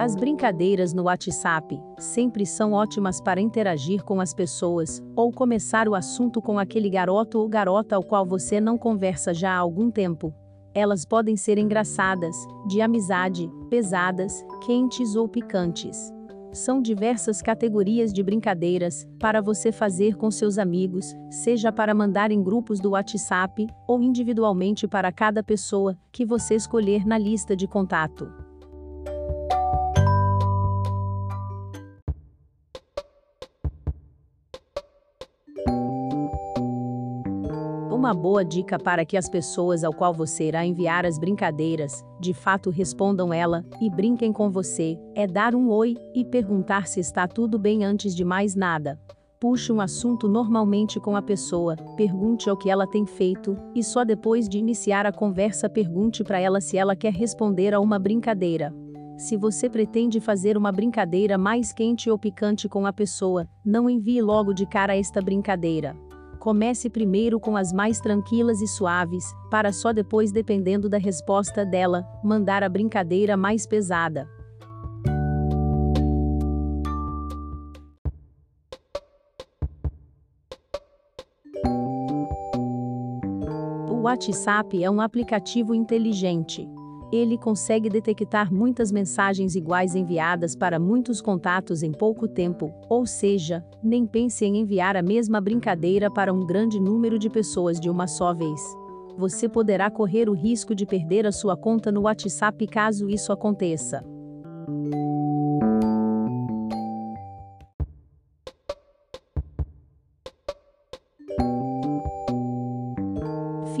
As brincadeiras no WhatsApp sempre são ótimas para interagir com as pessoas ou começar o assunto com aquele garoto ou garota ao qual você não conversa já há algum tempo. Elas podem ser engraçadas, de amizade, pesadas, quentes ou picantes. São diversas categorias de brincadeiras para você fazer com seus amigos, seja para mandar em grupos do WhatsApp ou individualmente para cada pessoa que você escolher na lista de contato. Uma boa dica para que as pessoas ao qual você irá enviar as brincadeiras, de fato respondam ela e brinquem com você, é dar um oi e perguntar se está tudo bem antes de mais nada. Puxe um assunto normalmente com a pessoa, pergunte o que ela tem feito, e só depois de iniciar a conversa pergunte para ela se ela quer responder a uma brincadeira. Se você pretende fazer uma brincadeira mais quente ou picante com a pessoa, não envie logo de cara esta brincadeira. Comece primeiro com as mais tranquilas e suaves, para só depois, dependendo da resposta dela, mandar a brincadeira mais pesada. O WhatsApp é um aplicativo inteligente. Ele consegue detectar muitas mensagens iguais enviadas para muitos contatos em pouco tempo, ou seja, nem pense em enviar a mesma brincadeira para um grande número de pessoas de uma só vez. Você poderá correr o risco de perder a sua conta no WhatsApp caso isso aconteça.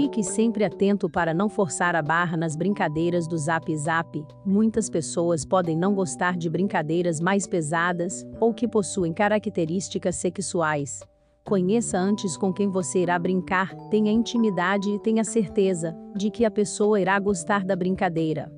Fique sempre atento para não forçar a barra nas brincadeiras do Zap Zap. Muitas pessoas podem não gostar de brincadeiras mais pesadas ou que possuem características sexuais. Conheça antes com quem você irá brincar, tenha intimidade e tenha certeza de que a pessoa irá gostar da brincadeira.